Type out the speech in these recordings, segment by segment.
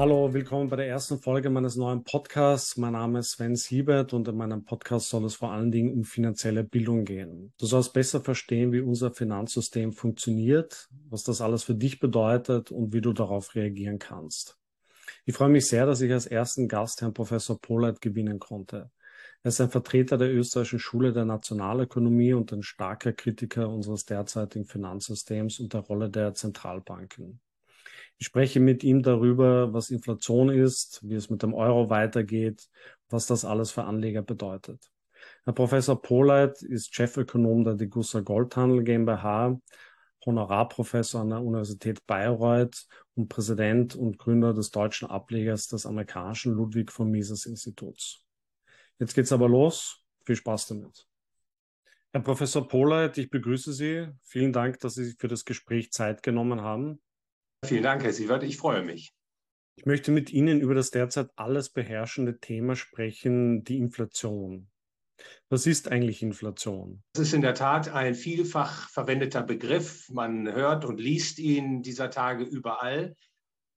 Hallo, willkommen bei der ersten Folge meines neuen Podcasts. Mein Name ist Sven Siebert und in meinem Podcast soll es vor allen Dingen um finanzielle Bildung gehen. Du sollst besser verstehen, wie unser Finanzsystem funktioniert, was das alles für dich bedeutet und wie du darauf reagieren kannst. Ich freue mich sehr, dass ich als ersten Gast Herrn Professor Polat gewinnen konnte. Er ist ein Vertreter der österreichischen Schule der Nationalökonomie und ein starker Kritiker unseres derzeitigen Finanzsystems und der Rolle der Zentralbanken. Ich spreche mit ihm darüber, was Inflation ist, wie es mit dem Euro weitergeht, was das alles für Anleger bedeutet. Herr Professor Pohleit ist Chefökonom der Degussa Goldhandel GmbH, Honorarprofessor an der Universität Bayreuth und Präsident und Gründer des deutschen Ablegers des amerikanischen Ludwig von Mises Instituts. Jetzt geht's aber los. Viel Spaß damit. Herr Professor Pohleit, ich begrüße Sie. Vielen Dank, dass Sie sich für das Gespräch Zeit genommen haben. Vielen Dank, Herr Sievert. Ich freue mich. Ich möchte mit Ihnen über das derzeit alles beherrschende Thema sprechen, die Inflation. Was ist eigentlich Inflation? Es ist in der Tat ein vielfach verwendeter Begriff. Man hört und liest ihn dieser Tage überall.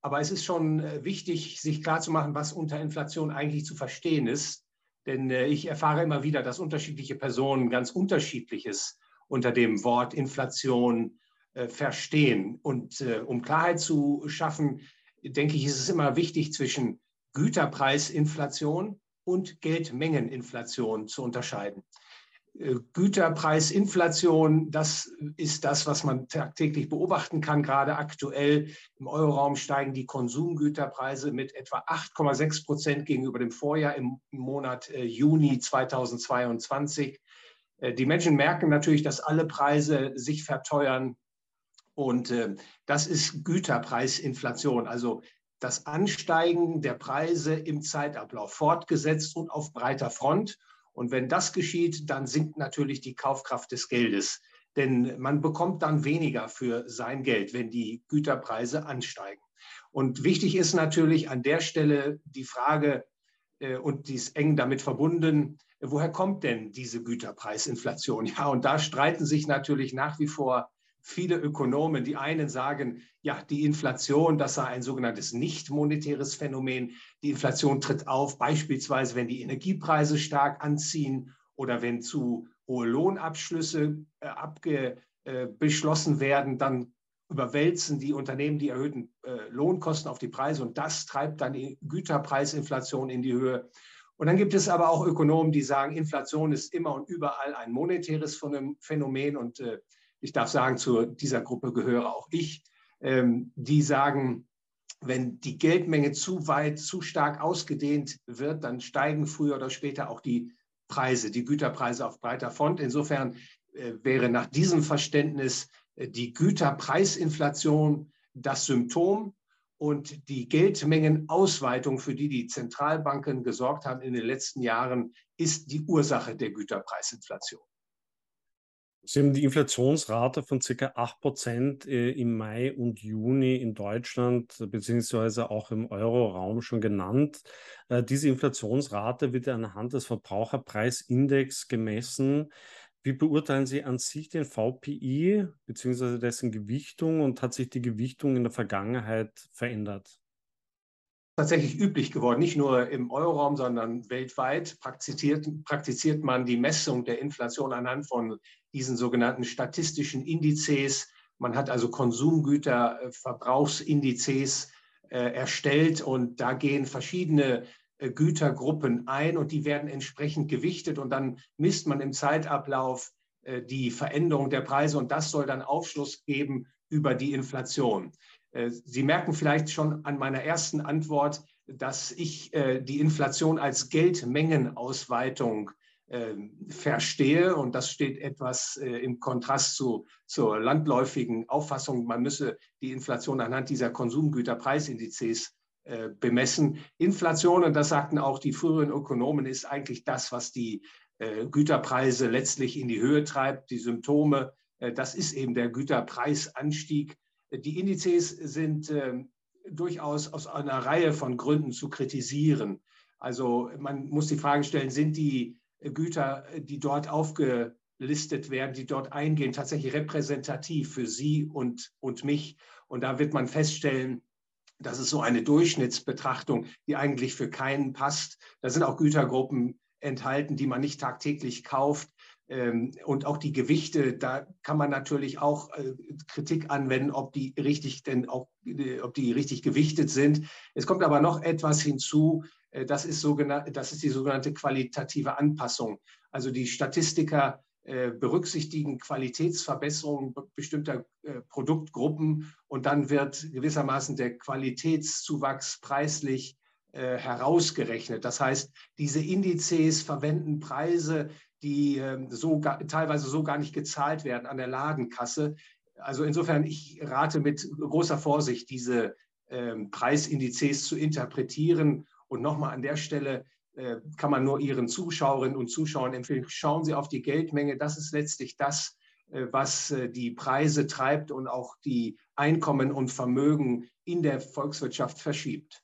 Aber es ist schon äh, wichtig, sich klarzumachen, was unter Inflation eigentlich zu verstehen ist. Denn äh, ich erfahre immer wieder, dass unterschiedliche Personen ganz unterschiedliches unter dem Wort Inflation äh, verstehen. Und äh, um Klarheit zu schaffen, denke ich, ist es immer wichtig, zwischen Güterpreisinflation und Geldmengeninflation zu unterscheiden. Äh, Güterpreisinflation, das ist das, was man tagtäglich beobachten kann. Gerade aktuell im Euroraum steigen die Konsumgüterpreise mit etwa 8,6 Prozent gegenüber dem Vorjahr im Monat Juni 2022. Die Menschen merken natürlich, dass alle Preise sich verteuern. Und äh, das ist Güterpreisinflation, also das Ansteigen der Preise im Zeitablauf fortgesetzt und auf breiter Front. Und wenn das geschieht, dann sinkt natürlich die Kaufkraft des Geldes. Denn man bekommt dann weniger für sein Geld, wenn die Güterpreise ansteigen. Und wichtig ist natürlich an der Stelle die Frage, äh, und die ist eng damit verbunden, woher kommt denn diese Güterpreisinflation? Ja, und da streiten sich natürlich nach wie vor viele Ökonomen. Die einen sagen, ja, die Inflation, das sei ein sogenanntes nicht monetäres Phänomen. Die Inflation tritt auf, beispielsweise wenn die Energiepreise stark anziehen oder wenn zu hohe Lohnabschlüsse äh, abge, äh, beschlossen werden, dann überwälzen die Unternehmen die erhöhten äh, Lohnkosten auf die Preise und das treibt dann die Güterpreisinflation in die Höhe. Und dann gibt es aber auch Ökonomen, die sagen, Inflation ist immer und überall ein monetäres Phänomen und äh, ich darf sagen, zu dieser Gruppe gehöre auch ich, ähm, die sagen, wenn die Geldmenge zu weit, zu stark ausgedehnt wird, dann steigen früher oder später auch die Preise, die Güterpreise auf breiter Front. Insofern äh, wäre nach diesem Verständnis äh, die Güterpreisinflation das Symptom und die Geldmengenausweitung, für die die Zentralbanken gesorgt haben in den letzten Jahren, ist die Ursache der Güterpreisinflation. Sie haben die Inflationsrate von ca. 8% äh, im Mai und Juni in Deutschland beziehungsweise auch im Euroraum schon genannt. Äh, diese Inflationsrate wird anhand des Verbraucherpreisindex gemessen. Wie beurteilen Sie an sich den VPI beziehungsweise dessen Gewichtung und hat sich die Gewichtung in der Vergangenheit verändert? Tatsächlich üblich geworden, nicht nur im Euroraum, sondern weltweit praktiziert, praktiziert man die Messung der Inflation anhand von diesen sogenannten statistischen Indizes. Man hat also Konsumgüter, äh, Verbrauchsindizes äh, erstellt und da gehen verschiedene äh, Gütergruppen ein und die werden entsprechend gewichtet und dann misst man im Zeitablauf äh, die Veränderung der Preise und das soll dann Aufschluss geben über die Inflation. Äh, Sie merken vielleicht schon an meiner ersten Antwort, dass ich äh, die Inflation als Geldmengenausweitung ähm, verstehe. Und das steht etwas äh, im Kontrast zu, zur landläufigen Auffassung, man müsse die Inflation anhand dieser Konsumgüterpreisindizes bemessen. Inflation, und das sagten auch die früheren Ökonomen, ist eigentlich das, was die Güterpreise letztlich in die Höhe treibt. Die Symptome, das ist eben der Güterpreisanstieg die Indizes sind äh, durchaus aus einer Reihe von Gründen zu kritisieren. Also man muss die Frage stellen, sind die Güter, die dort aufgelistet werden, die dort eingehen, tatsächlich repräsentativ für Sie und, und mich? Und da wird man feststellen, Das ist so eine Durchschnittsbetrachtung, die eigentlich für keinen passt. Da sind auch Gütergruppen enthalten, die man nicht tagtäglich kauft. Ähm, und auch die Gewichte, da kann man natürlich auch äh, Kritik anwenden, ob die richtig denn auch, äh, ob die richtig gewichtet sind. Es kommt aber noch etwas hinzu. Äh, das ist, das ist die sogenannte qualitative Anpassung. Also die Statistiker berücksichtigen Qualitätsverbesserungen bestimmter Produktgruppen und dann wird gewissermaßen der Qualitätszuwachs preislich herausgerechnet. Das heißt, diese Indizes verwenden Preise, die ähm, so teilweise so gar nicht gezahlt werden an der Ladenkasse. Also insofern, ich rate mit großer Vorsicht, diese ähm, Preisindizes zu interpretieren. Und nochmal an der Stelle äh, kann man nur Ihren Zuschauerinnen und Zuschauern empfehlen, schauen Sie auf die Geldmenge. Das ist letztlich das, äh, was äh, die Preise treibt und auch die Einkommen und Vermögen in der Volkswirtschaft verschiebt.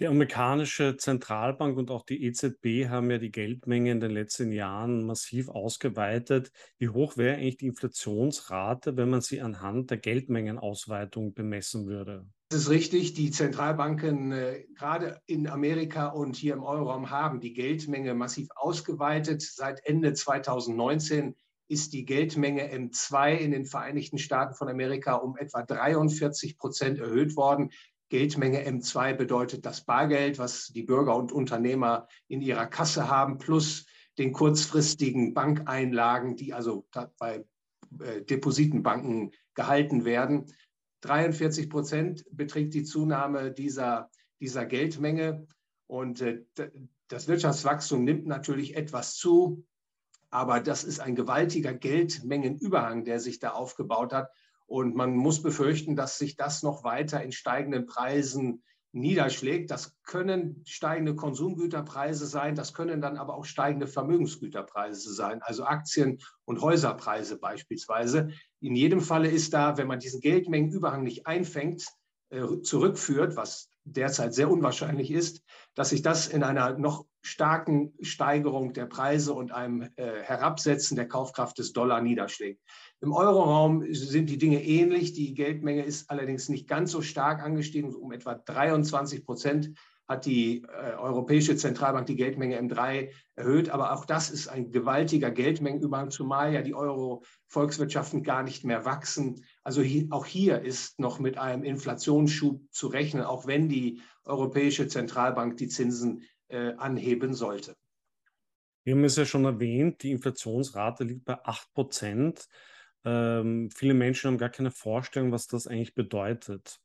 Die amerikanische Zentralbank und auch die EZB haben ja die Geldmenge in den letzten Jahren massiv ausgeweitet. Wie hoch wäre eigentlich die Inflationsrate, wenn man sie anhand der Geldmengenausweitung bemessen würde? Das ist richtig. Die Zentralbanken äh, gerade in Amerika und hier im Euroraum haben die Geldmenge massiv ausgeweitet. Seit Ende 2019 ist die Geldmenge M2 in den Vereinigten Staaten von Amerika um etwa 43 Prozent erhöht worden. Geldmenge M2 bedeutet das Bargeld, was die Bürger und Unternehmer in ihrer Kasse haben, plus den kurzfristigen Bankeinlagen, die also bei äh, Depositenbanken gehalten werden. 43 Prozent beträgt die Zunahme dieser, dieser Geldmenge. Und äh, das Wirtschaftswachstum nimmt natürlich etwas zu, aber das ist ein gewaltiger Geldmengenüberhang, der sich da aufgebaut hat. Und man muss befürchten, dass sich das noch weiter in steigenden Preisen niederschlägt. Das können steigende Konsumgüterpreise sein, das können dann aber auch steigende Vermögensgüterpreise sein, also Aktien- und Häuserpreise beispielsweise. In jedem Falle ist da, wenn man diesen Geldmengenüberhang nicht einfängt, äh, zurückführt, was derzeit sehr unwahrscheinlich ist, dass sich das in einer noch starken Steigerung der Preise und einem äh, Herabsetzen der Kaufkraft des Dollar niederschlägt. Im Euroraum sind die Dinge ähnlich. Die Geldmenge ist allerdings nicht ganz so stark angestiegen. Um etwa 23 Prozent hat die äh, Europäische Zentralbank die Geldmenge M3 erhöht. Aber auch das ist ein gewaltiger Geldmengenüberhang, zumal ja die Euro-Volkswirtschaften gar nicht mehr wachsen. Also hier, auch hier ist noch mit einem Inflationsschub zu rechnen, auch wenn die Europäische Zentralbank die Zinsen äh, anheben sollte. Wir haben es ja schon erwähnt, die Inflationsrate liegt bei 8 Prozent. Ähm, viele Menschen haben gar keine Vorstellung, was das eigentlich bedeutet.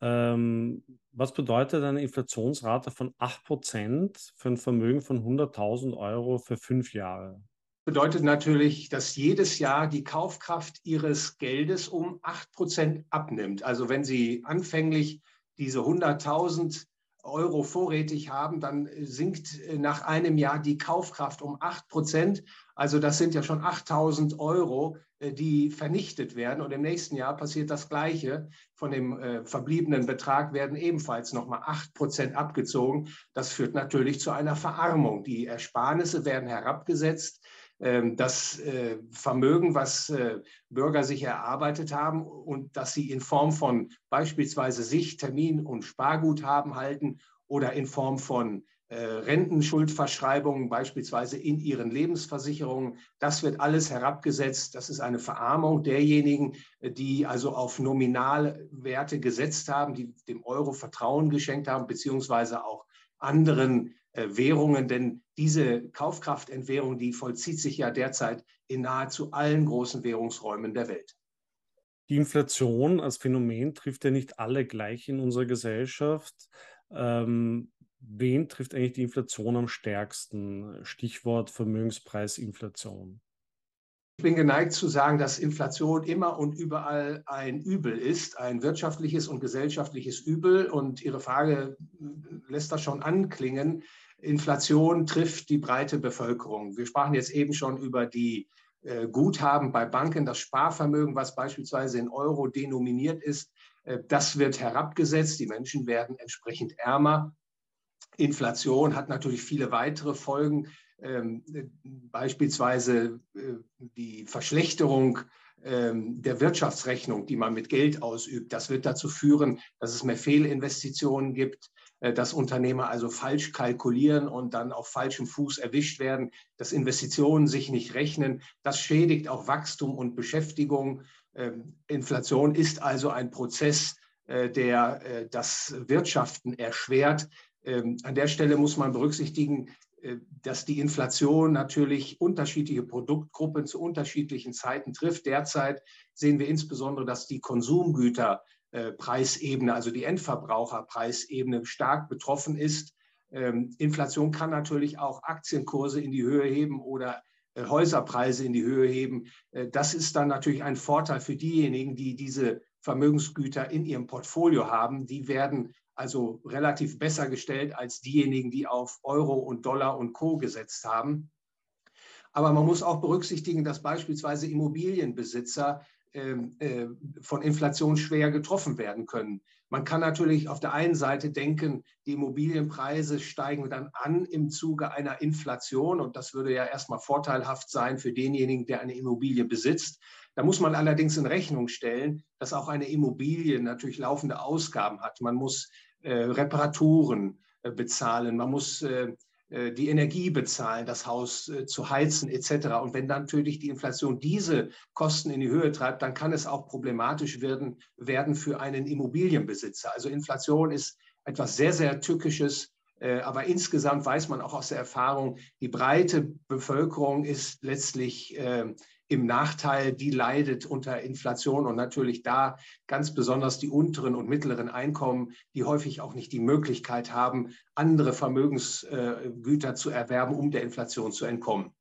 Ähm, was bedeutet eine Inflationsrate von 8% für ein Vermögen von 100.000 Euro für fünf Jahre? Bedeutet natürlich, dass jedes Jahr die Kaufkraft Ihres Geldes um 8% abnimmt. Also wenn Sie anfänglich diese 100.000 Euro vorrätig haben, dann sinkt nach einem Jahr die Kaufkraft um 8 Prozent. Also das sind ja schon 8000 Euro, äh, die vernichtet werden. Und im nächsten Jahr passiert das Gleiche. Von dem äh, verbliebenen Betrag werden ebenfalls nochmal 8 Prozent abgezogen. Das führt natürlich zu einer Verarmung. Die Ersparnisse werden herabgesetzt. Ähm, das äh, Vermögen, was äh, Bürger sich erarbeitet haben und das sie in Form von beispielsweise sich Termin- und Sparguthaben halten oder in Form von äh, Rentenschuldverschreibungen, beispielsweise in ihren Lebensversicherungen. Das wird alles herabgesetzt. Das ist eine Verarmung derjenigen, die also auf Nominalwerte gesetzt haben, die dem Euro Vertrauen geschenkt haben, beziehungsweise auch anderen äh, Währungen, denn diese Kaufkraftentwährung, die vollzieht sich ja derzeit in nahezu allen großen Währungsräumen der Welt. Die Inflation als Phänomen trifft ja nicht alle gleich in unserer Gesellschaft. Ähm, wen trifft eigentlich die Inflation am stärksten? Stichwort Vermögenspreisinflation. Ich bin geneigt zu sagen, dass Inflation immer und überall ein Übel ist, ein wirtschaftliches und gesellschaftliches Übel. Und Ihre Frage lässt das schon anklingen. Inflation trifft die breite Bevölkerung. Wir sprachen jetzt eben schon über die äh, Guthaben bei Banken, das Sparvermögen, was beispielsweise in Euro denominiert ist, äh, das wird herabgesetzt. Die Menschen werden entsprechend ärmer. Inflation hat natürlich viele weitere Folgen, ähm, beispielsweise äh, die Verschlechterung ähm, der Wirtschaftsrechnung, die man mit Geld ausübt. Das wird dazu führen, dass es mehr Fehlinvestitionen gibt, äh, dass Unternehmer also falsch kalkulieren und dann auf falschem Fuß erwischt werden, dass Investitionen sich nicht rechnen. Das schädigt auch Wachstum und Beschäftigung. Ähm, Inflation ist also ein Prozess, äh, der das Wirtschaften erschwert. Ähm, an der Stelle muss man berücksichtigen, äh, dass die Inflation natürlich unterschiedliche Produktgruppen zu unterschiedlichen Zeiten trifft. Derzeit sehen wir insbesondere, dass die Konsumgüterpreisebene, also die Endverbraucherpreisebene, stark betroffen ist. Ähm, Inflation kann natürlich auch Aktienkurse in die Höhe heben oder äh, Häuserpreise in die Höhe heben. Äh, das ist dann natürlich ein Vorteil für diejenigen, die diese Vermögensgüter in ihrem Portfolio haben. Die werden also relativ besser gestellt als diejenigen, die auf Euro und Dollar und Co gesetzt haben. Aber man muss auch berücksichtigen, dass beispielsweise Immobilienbesitzer ähm, äh, von Inflation schwer getroffen werden können. Man kann natürlich auf der einen Seite denken, die Immobilienpreise steigen dann an im Zuge einer Inflation und das würde ja erstmal vorteilhaft sein für denjenigen, der eine Immobilie besitzt. Da muss man allerdings in Rechnung stellen, dass auch eine Immobilie natürlich laufende Ausgaben hat. Man muss Reparaturen äh, bezahlen, man muss äh, äh die Energie bezahlen, das Haus äh, zu heizen etc. Und wenn dann natürlich die Inflation diese Kosten in die Höhe treibt, dann kann es auch problematisch werden, werden für einen Immobilienbesitzer. Also Inflation ist etwas sehr, sehr Tückisches. Äh, aber insgesamt weiß man auch aus der Erfahrung, die breite Bevölkerung ist letztlich im Nachteil, die leidet unter Inflation und natürlich da ganz besonders die unteren und mittleren Einkommen, die häufig auch nicht die Möglichkeit haben, andere Vermögensgüter zu erwerben, um der Inflation zu entkommen.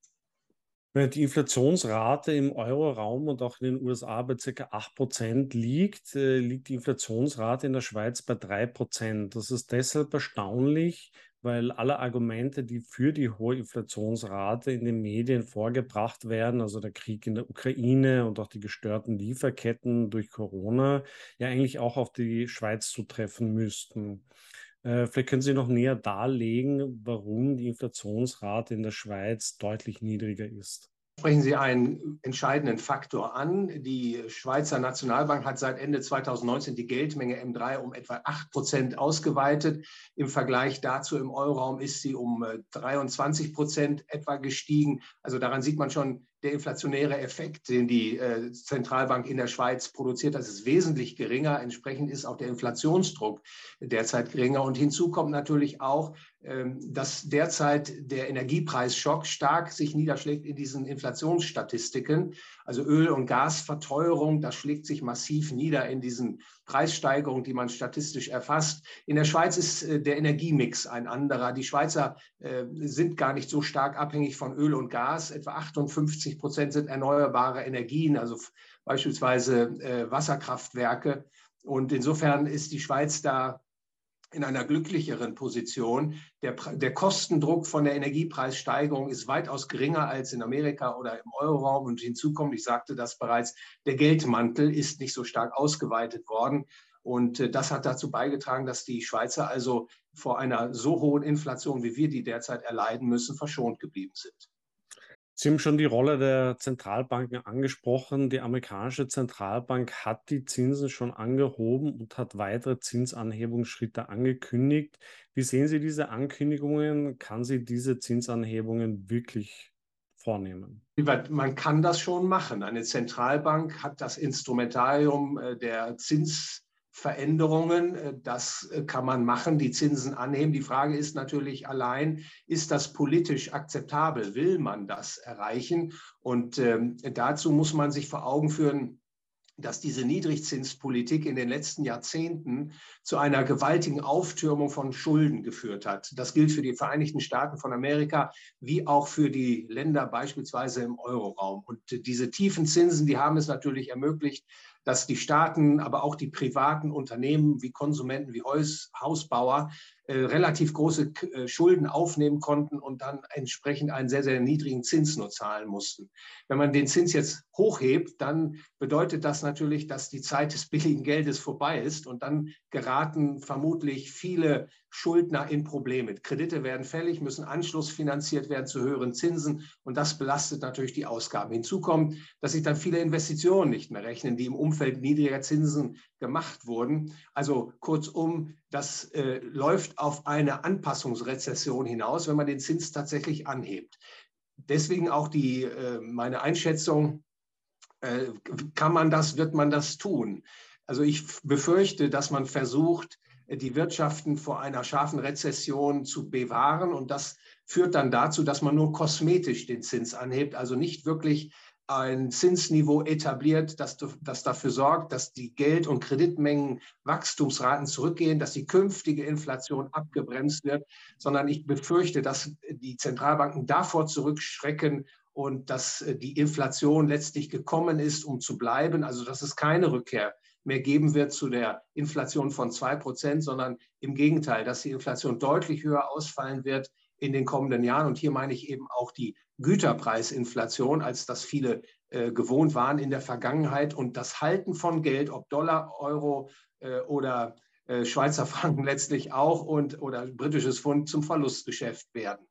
Die Inflationsrate im Euroraum und auch in den USA bei ca. 8% liegt, äh, liegt die Inflationsrate in der Schweiz bei 3%. Das ist deshalb erstaunlich, weil alle Argumente, die für die hohe Inflationsrate in den Medien vorgebracht werden, also der Krieg in der Ukraine und auch die gestörten Lieferketten durch Corona, ja eigentlich auch auf die Schweiz zutreffen müssten. Äh, vielleicht können Sie noch näher darlegen, warum die Inflationsrate in der Schweiz deutlich niedriger ist sprechen Sie einen entscheidenden Faktor an. Die Schweizer Nationalbank hat seit Ende 2019 die Geldmenge M3 um etwa 8 Prozent ausgeweitet. Im Vergleich dazu im Euroraum ist sie um 23 äh, Prozent etwa gestiegen. Also daran sieht man schon, der inflationäre Effekt, den die äh, Zentralbank in der Schweiz produziert, das ist wesentlich geringer. Entsprechend ist auch der Inflationsdruck derzeit geringer. Und hinzu kommt natürlich auch, dass derzeit der Energiepreisschock stark sich niederschlägt in diesen Inflationsstatistiken. Also Öl- und Gasverteuerung, das schlägt sich massiv nieder in diesen Preissteigerungen, die man statistisch erfasst. In der Schweiz ist äh, der Energiemix ein anderer. Die Schweizer äh, sind gar nicht so stark abhängig von Öl und Gas. Etwa 58 Prozent sind erneuerbare Energien, also beispielsweise äh, Wasserkraftwerke. Und insofern ist die Schweiz da in einer glücklicheren Position. Der, der, Kostendruck von der Energiepreissteigerung ist weitaus geringer als in Amerika oder im Euroraum. Und hinzu kommt, ich sagte das bereits, der Geldmantel ist nicht so stark ausgeweitet worden. Und äh, das hat dazu beigetragen, dass die Schweizer also vor einer so hohen Inflation, wie wir die derzeit erleiden müssen, verschont geblieben sind. Sie haben schon die Rolle der Zentralbanken angesprochen. Die amerikanische Zentralbank hat die Zinsen schon angehoben und hat weitere Zinsanhebungsschritte angekündigt. Wie sehen Sie diese Ankündigungen? Kann sie diese Zinsanhebungen wirklich vornehmen? Man kann das schon machen. Eine Zentralbank hat das Instrumentarium äh, der Zins Veränderungen. Äh, das äh, kann man machen, die Zinsen anheben. Die Frage ist natürlich allein, ist das politisch akzeptabel? Will man das erreichen? Und ähm, dazu muss man sich vor Augen führen, dass diese Niedrigzinspolitik in den letzten Jahrzehnten zu einer gewaltigen Auftürmung von Schulden geführt hat. Das gilt für die Vereinigten Staaten von Amerika wie auch für die Länder beispielsweise im Euroraum. Und diese tiefen Zinsen, die haben es natürlich ermöglicht, dass die Staaten, aber auch die privaten Unternehmen wie Konsumenten, wie Haus, Hausbauer äh, relativ große äh, Schulden aufnehmen konnten und dann entsprechend einen sehr, sehr niedrigen Zins nur zahlen mussten. Wenn man den Zins jetzt hochhebt, dann bedeutet das natürlich, dass die Zeit des billigen Geldes vorbei ist und dann geraten vermutlich viele Schuldner in Probleme. Kredite werden fällig, müssen anschlussfinanziert werden zu höheren Zinsen und das belastet natürlich die Ausgaben. Hinzu kommt, dass sich dann viele Investitionen nicht mehr rechnen, die im Umfeld niedriger Zinsen gemacht wurden. Also kurzum, das äh, läuft auf eine Anpassungsrezession hinaus, wenn man den Zins tatsächlich anhebt. Deswegen auch die, äh, meine Einschätzung, äh, kann man das, wird man das tun? Also ich befürchte, dass man versucht, die Wirtschaften vor einer scharfen Rezession zu bewahren. Und das führt dann dazu, dass man nur kosmetisch den Zins anhebt, also nicht wirklich ein Zinsniveau etabliert, das, das dafür sorgt, dass die Geld- und Kreditmengen Wachstumsraten zurückgehen, dass die künftige Inflation abgebremst wird, sondern ich befürchte, dass die Zentralbanken davor zurückschrecken und dass die Inflation letztlich gekommen ist, um zu bleiben, also dass es keine Rückkehr mehr geben wird zu der Inflation von 2 Prozent, sondern im Gegenteil, dass die Inflation deutlich höher ausfallen wird in den kommenden Jahren. Und hier meine ich eben auch die Güterpreisinflation, als das viele äh, gewohnt waren in der Vergangenheit. Und das Halten von Geld, ob Dollar, Euro äh, oder äh, Schweizer Franken letztlich auch und oder britisches Pfund zum Verlustgeschäft werden.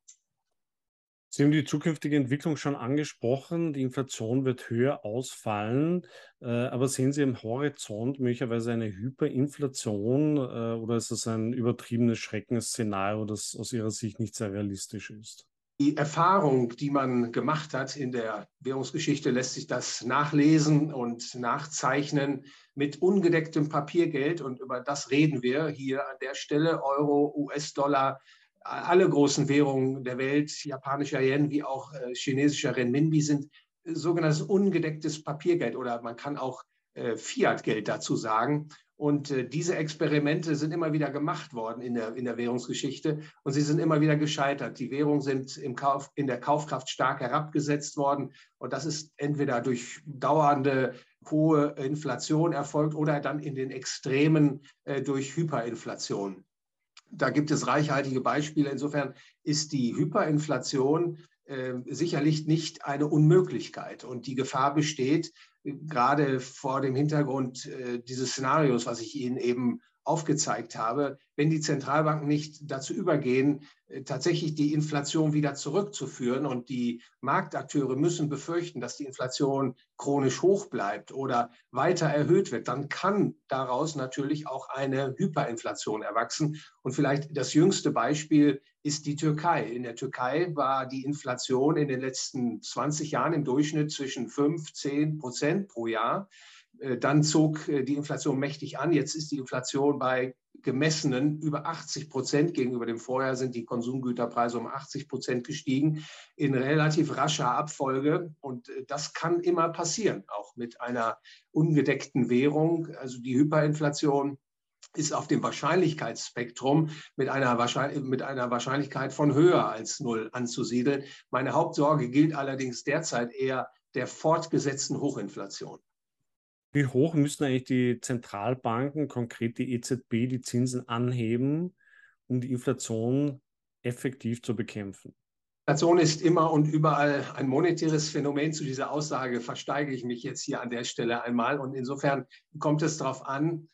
Sie haben die zukünftige Entwicklung schon angesprochen. Die Inflation wird höher ausfallen. Äh, aber sehen Sie im Horizont möglicherweise eine Hyperinflation äh, oder ist das ein übertriebenes Schreckensszenario, das aus Ihrer Sicht nicht sehr realistisch ist? Die Erfahrung, die man gemacht hat in der Währungsgeschichte, lässt sich das nachlesen und nachzeichnen mit ungedecktem Papiergeld. Und über das reden wir hier an der Stelle. Euro, US-Dollar, alle großen Währungen der Welt, japanischer Yen wie auch äh, chinesischer Renminbi, sind sogenanntes ungedecktes Papiergeld oder man kann auch äh, Fiat-Geld dazu sagen. Und äh, diese Experimente sind immer wieder gemacht worden in der, in der Währungsgeschichte und sie sind immer wieder gescheitert. Die Währungen sind im Kauf, in der Kaufkraft stark herabgesetzt worden und das ist entweder durch dauernde hohe Inflation erfolgt oder dann in den Extremen äh, durch Hyperinflation. Da gibt es reichhaltige Beispiele. Insofern ist die Hyperinflation äh, sicherlich nicht eine Unmöglichkeit. Und die Gefahr besteht, gerade vor dem Hintergrund äh, dieses Szenarios, was ich Ihnen eben aufgezeigt habe, wenn die Zentralbanken nicht dazu übergehen, äh, tatsächlich die Inflation wieder zurückzuführen und die Marktakteure müssen befürchten, dass die Inflation chronisch hoch bleibt oder weiter erhöht wird, dann kann daraus natürlich auch eine Hyperinflation erwachsen. Und vielleicht das jüngste Beispiel ist die Türkei. In der Türkei war die Inflation in den letzten 20 Jahren im Durchschnitt zwischen 5, 10 Prozent pro Jahr. Äh, dann zog äh, die Inflation mächtig an. Jetzt ist die Inflation bei gemessenen über 80 Prozent. Gegenüber dem Vorjahr sind die Konsumgüterpreise um 80 Prozent gestiegen in relativ rascher Abfolge. Und äh, das kann immer passieren, auch mit einer ungedeckten Währung. Also die Hyperinflation ist auf dem Wahrscheinlichkeitsspektrum mit einer, mit einer Wahrscheinlichkeit von höher als null anzusiedeln. Meine Hauptsorge gilt allerdings derzeit eher der fortgesetzten Hochinflation. Wie hoch müssen eigentlich die Zentralbanken, konkret die EZB, die Zinsen anheben, um die Inflation effektiv zu bekämpfen? Inflation ist immer und überall ein monetäres Phänomen. Zu dieser Aussage versteige ich mich jetzt hier an der Stelle einmal. Und insofern kommt es darauf an,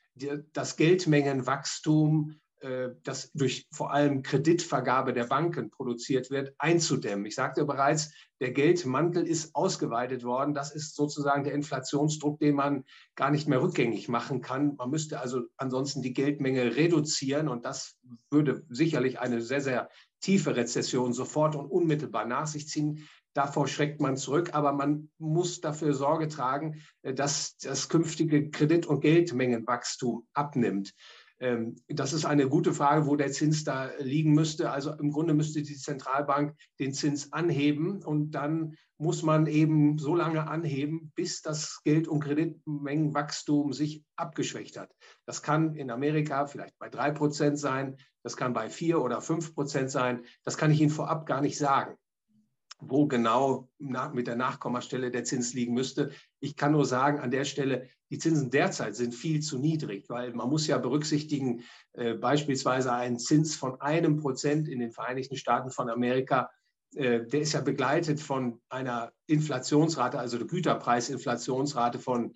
das Geldmengenwachstum äh, das durch vor allem Kreditvergabe der Banken produziert wird, einzudämmen. Ich sagte bereits, der Geldmantel ist ausgeweitet worden. Das ist sozusagen der Inflationsdruck, den man gar nicht mehr rückgängig machen kann. Man müsste also ansonsten die Geldmenge reduzieren und das würde sicherlich eine sehr, sehr tiefe Rezession sofort und unmittelbar nach sich ziehen. Davor schreckt man zurück, aber man muss dafür Sorge tragen, äh, dass das künftige Kredit- und Geldmengenwachstum abnimmt. Ähm, das ist eine gute Frage, wo der Zins da liegen müsste. Also im Grunde müsste die Zentralbank den Zins anheben und dann muss man eben so lange anheben, bis das Geld- und Kreditmengenwachstum sich abgeschwächt hat. Das kann in Amerika vielleicht bei drei Prozent sein, das kann bei vier oder fünf Prozent sein. Das kann ich Ihnen vorab gar nicht sagen wo genau mit der Nachkommastelle der Zins liegen müsste. Ich kann nur sagen, an der Stelle, die Zinsen derzeit sind viel zu niedrig, weil man muss ja berücksichtigen, äh, beispielsweise ein Zins von einem Prozent in den Vereinigten Staaten von Amerika der ist ja begleitet von einer Inflationsrate, also der Güterpreisinflationsrate von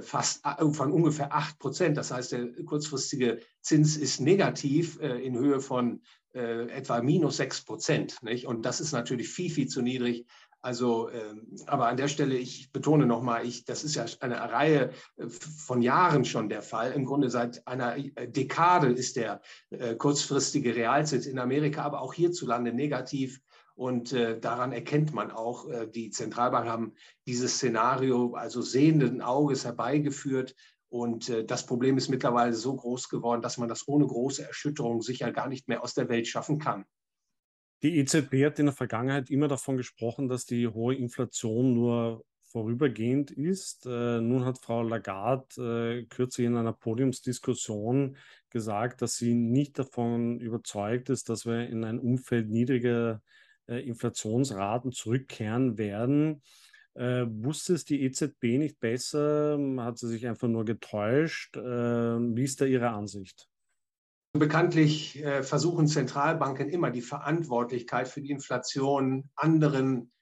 fast von ungefähr 8 Prozent. Das heißt, der kurzfristige Zins ist negativ in Höhe von etwa minus 6 Prozent. Und das ist natürlich viel, viel zu niedrig also, ähm, aber an der Stelle, ich betone nochmal, das ist ja eine Reihe äh, von Jahren schon der Fall. Im Grunde seit einer äh, Dekade ist der äh, kurzfristige Realzins in Amerika, aber auch hierzulande negativ. Und äh, daran erkennt man auch, äh, die Zentralbanken haben dieses Szenario also sehenden Auges herbeigeführt. Und äh, das Problem ist mittlerweile so groß geworden, dass man das ohne große Erschütterung sicher gar nicht mehr aus der Welt schaffen kann. Die EZB hat in der Vergangenheit immer davon gesprochen, dass die hohe Inflation nur vorübergehend ist. Äh, nun hat Frau Lagarde äh, kürzlich in einer Podiumsdiskussion gesagt, dass sie nicht davon überzeugt ist, dass wir in ein Umfeld niedriger Inflationsraten zurückkehren werden. Äh, wusste es die EZB nicht besser? Hat sie sich einfach nur getäuscht? Äh, wie ist da Ihre Ansicht? Bekanntlich äh, versuchen Zentralbanken immer die Verantwortlichkeit für die Inflation anderen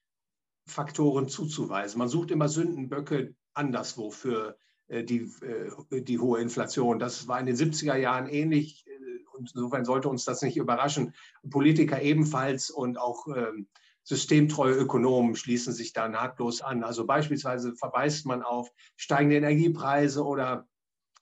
Faktoren zuzuweisen. Man sucht immer Sündenböcke anderswo für äh, die, äh, die hohe Inflation. Das war in den 70er Jahren ähnlich. Insofern sollte uns das nicht überraschen. Politiker ebenfalls und auch ähm, systemtreue Ökonomen schließen sich da nahtlos an. Also beispielsweise verweist man auf steigende Energiepreise oder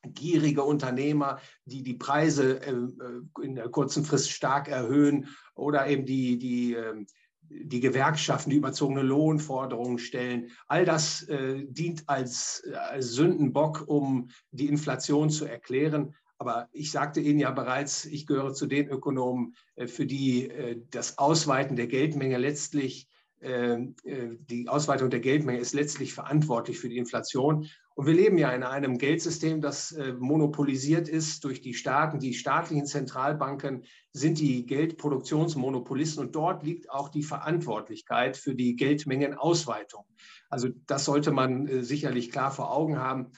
gierige Unternehmer, die die Preise äh, äh, in der kurzen Frist stark erhöhen oder eben die, die, ähm, die Gewerkschaften, die überzogene Lohnforderungen stellen. All das äh, dient als, als Sündenbock, um die Inflation zu erklären. Aber ich sagte Ihnen ja bereits, ich gehöre zu den Ökonomen, für die das Ausweiten der Geldmenge letztlich ähm, die Ausweitung der Geldmenge ist letztlich verantwortlich für die Inflation. Und wir leben ja in einem Geldsystem, das äh, monopolisiert ist durch die Staaten. Die staatlichen Zentralbanken sind die Geldproduktionsmonopolisten und dort liegt auch die Verantwortlichkeit für die Geldmengenausweitung. Also das sollte man äh, sicherlich klar vor Augen haben.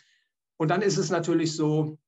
Und dann ist es natürlich so,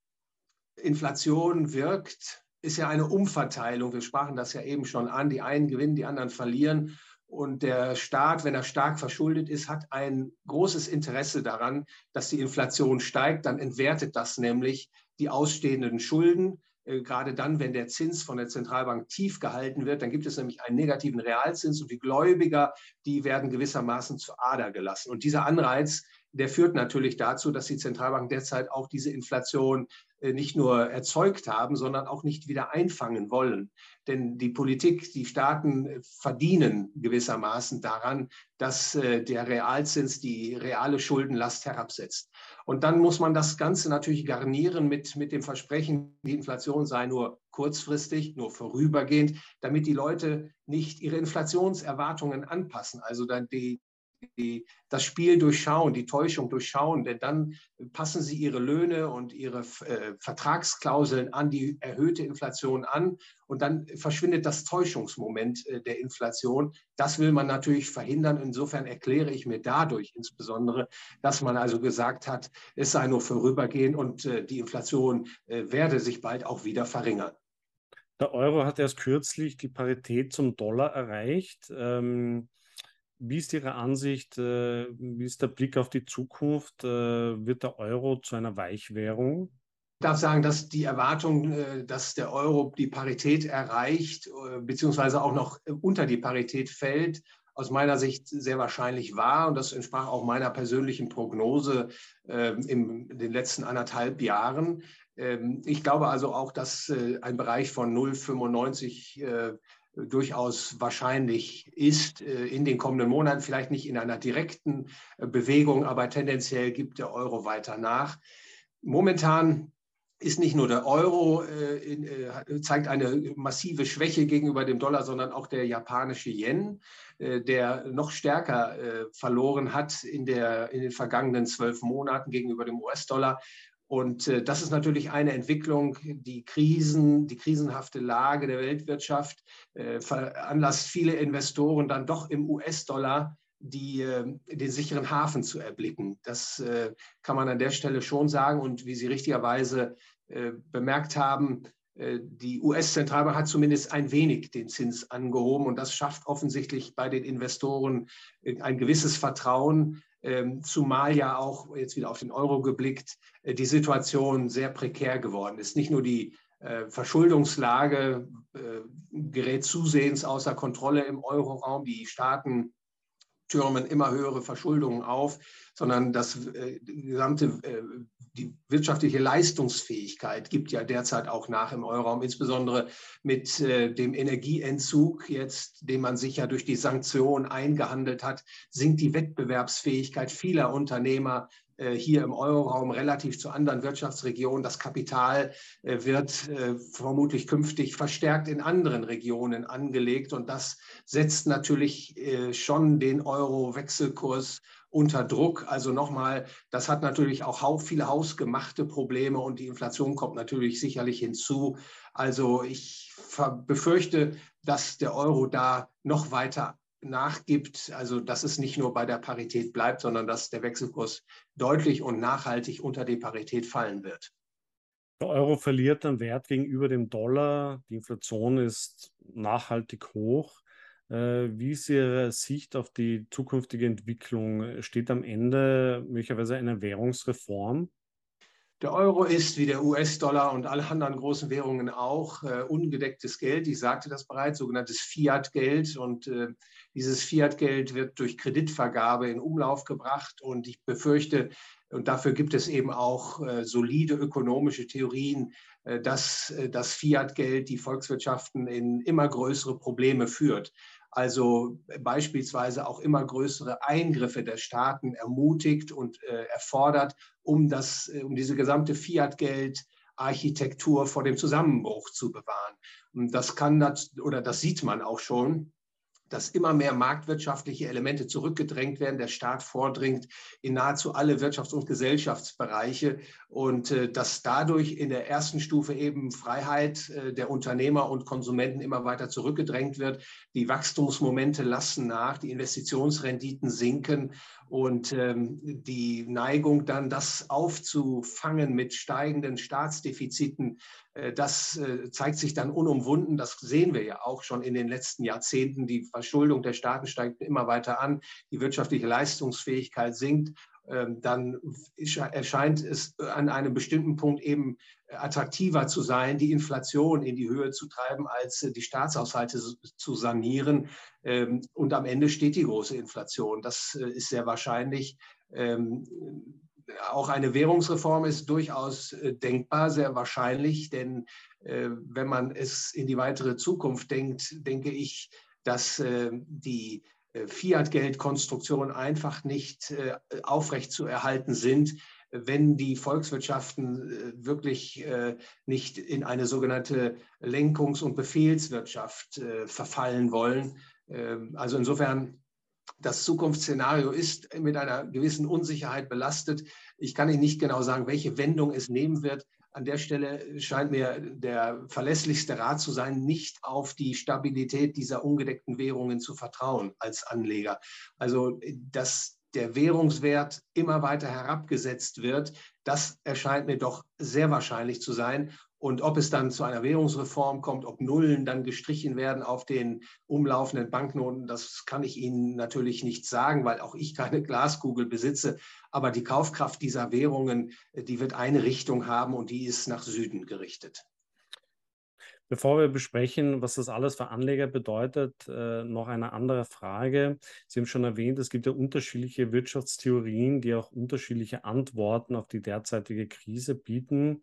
Inflation wirkt, ist ja eine Umverteilung. Wir sprachen das ja eben schon an. Die einen gewinnen, die anderen verlieren. Und der Staat, wenn er stark verschuldet ist, hat ein großes Interesse daran, dass die Inflation steigt. Dann entwertet das nämlich die ausstehenden Schulden. Äh, gerade dann, wenn der Zins von der Zentralbank tief gehalten wird, dann gibt es nämlich einen negativen Realzins und die Gläubiger, die werden gewissermaßen zu Ader gelassen. Und dieser Anreiz, der führt natürlich dazu, dass die Zentralbanken derzeit auch diese Inflation äh, nicht nur erzeugt haben, sondern auch nicht wieder einfangen wollen. Denn die Politik, die Staaten äh, verdienen gewissermaßen daran, dass äh, der Realzins die reale Schuldenlast herabsetzt. Und dann muss man das Ganze natürlich garnieren mit, mit dem Versprechen, die Inflation sei nur kurzfristig, nur vorübergehend, damit die Leute nicht ihre Inflationserwartungen anpassen. Also dann die, die, das Spiel durchschauen, die Täuschung durchschauen, denn dann passen sie ihre Löhne und ihre äh, Vertragsklauseln an die erhöhte Inflation an und dann verschwindet das Täuschungsmoment äh, der Inflation. Das will man natürlich verhindern. Insofern erkläre ich mir dadurch insbesondere, dass man also gesagt hat, es sei nur vorübergehend und äh, die Inflation äh, werde sich bald auch wieder verringern. Der Euro hat erst kürzlich die Parität zum Dollar erreicht. Ähm wie ist Ihre Ansicht? Äh, wie ist der Blick auf die Zukunft? Äh, wird der Euro zu einer Weichwährung? Ich darf sagen, dass die Erwartung, äh, dass der Euro die Parität erreicht, beziehungsweise auch noch unter die Parität fällt, aus meiner Sicht sehr wahrscheinlich war. Und das entsprach auch meiner persönlichen Prognose in den letzten anderthalb Jahren. Ähm, ich glaube also auch, dass ein Bereich von 0,95 durchaus wahrscheinlich ist äh, in den kommenden Monaten, vielleicht nicht in einer direkten äh, Bewegung, aber tendenziell gibt der Euro weiter nach. Momentan ist nicht nur der Euro, äh, zeigt eine massive Schwäche gegenüber dem Dollar, sondern auch der japanische Yen, der noch stärker verloren hat in, der, in den vergangenen zwölf Monaten gegenüber dem US-Dollar. Und äh, das ist natürlich eine Entwicklung, die Krisen, die krisenhafte Lage der Weltwirtschaft äh, veranlasst viele Investoren dann doch im US-Dollar die, äh, den sicheren Hafen zu erblicken. Das äh, kann man an der Stelle schon sagen. Und wie Sie richtigerweise äh, bemerkt haben, Äh, die US-Zentralbank hat zumindest ein wenig den Zins angehoben und das schafft offensichtlich bei den Investoren ein gewisses Vertrauen, zumal ja auch jetzt wieder auf den Euro geblickt, äh, die Situation sehr prekär geworden ist. Nicht nur die Verschuldungslage gerät zusehends außer Kontrolle im Euroraum. Die Staaten türmen immer höhere Verschuldungen auf, sondern das äh, gesamte, äh, die wirtschaftliche Leistungsfähigkeit gibt ja derzeit auch nach im Euroraum, insbesondere mit äh, dem Energieentzug jetzt, den man sich ja durch die Sanktionen eingehandelt hat, sinkt die Wettbewerbsfähigkeit vieler Unternehmer äh, hier im Euroraum relativ zu anderen Wirtschaftsregionen. Das Kapital äh, wird vermutlich künftig verstärkt in anderen Regionen angelegt. Und das setzt natürlich schon den Euro-Wechselkurs unter Druck. Also nochmal, das hat natürlich auch viele hausgemachte Probleme und die Inflation kommt natürlich sicherlich hinzu. Also ich befürchte, dass der Euro da noch weiter nachgibt, also dass es nicht nur bei der Parität bleibt, sondern dass der Wechselkurs deutlich und nachhaltig unter die Parität fallen wird. Der Euro verliert an Wert gegenüber dem Dollar. Die Inflation ist nachhaltig hoch. Äh, wie ist Ihre Sicht auf die zukünftige Entwicklung? Steht am Ende möglicherweise eine Währungsreform? Der Euro ist wie der US-Dollar und alle anderen großen Währungen auch äh, ungedecktes Geld. Ich sagte das bereits, sogenanntes Fiat-Geld. Und äh, dieses Fiat-Geld wird durch Kreditvergabe in Umlauf gebracht. Und ich befürchte, und dafür gibt es eben auch äh, solide ökonomische Theorien, dass äh, das Fiat-Geld die Volkswirtschaften in immer größere Probleme führt also beispielsweise auch immer größere Eingriffe der Staaten ermutigt und äh, erfordert, um, das, äh, um diese gesamte Fiat-Geld-Architektur vor dem Zusammenbruch zu bewahren. Und das kann das, oder das sieht man auch schon dass immer mehr marktwirtschaftliche Elemente zurückgedrängt werden, der Staat vordringt in nahezu alle Wirtschafts- und Gesellschaftsbereiche und äh, dass dadurch in der ersten Stufe eben Freiheit äh, der Unternehmer und Konsumenten immer weiter zurückgedrängt wird. Die Wachstumsmomente lassen nach, die Investitionsrenditen sinken und ähm, die Neigung dann, das aufzufangen mit steigenden Staatsdefiziten, das äh, zeigt sich dann unumwunden. Das sehen wir ja auch schon in den letzten Jahrzehnten. Die Verschuldung der Staaten steigt immer weiter an, die wirtschaftliche Leistungsfähigkeit sinkt. Ähm, dann erscheint es an einem bestimmten Punkt eben attraktiver zu sein, die Inflation in die Höhe zu treiben, als äh, die Staatshaushalte zu sanieren. Ähm, und am Ende steht die große Inflation. Das äh, ist sehr wahrscheinlich. Auch eine Währungsreform ist durchaus äh, denkbar, sehr wahrscheinlich, denn wenn man es in die weitere Zukunft denkt, denke ich, dass die Fiat-Geldkonstruktionen einfach nicht aufrecht zu sind wenn die Volkswirtschaften äh, wirklich äh, nicht in eine sogenannte Lenkungs- und Befehlswirtschaft äh, verfallen wollen. Ähm, also insofern, das Zukunftsszenario ist mit einer gewissen Unsicherheit belastet. Ich kann Ihnen nicht genau sagen, welche Wendung es nehmen wird. An der Stelle scheint mir der verlässlichste Rat zu sein, nicht auf die Stabilität dieser ungedeckten Währungen zu vertrauen als Anleger. Also das der Währungswert immer weiter herabgesetzt wird, das erscheint mir doch sehr wahrscheinlich zu sein. Und ob es dann zu einer Währungsreform kommt, ob Nullen dann gestrichen werden auf den umlaufenden Banknoten, das kann ich Ihnen natürlich nicht sagen, weil auch ich keine Glaskugel besitze. Aber die Kaufkraft dieser Währungen, die wird eine Richtung haben und die ist nach Süden gerichtet. Bevor wir besprechen, was das alles für Anleger bedeutet, äh, noch eine andere Frage. Sie haben schon erwähnt, es gibt ja unterschiedliche Wirtschaftstheorien, die auch unterschiedliche Antworten auf die derzeitige Krise bieten.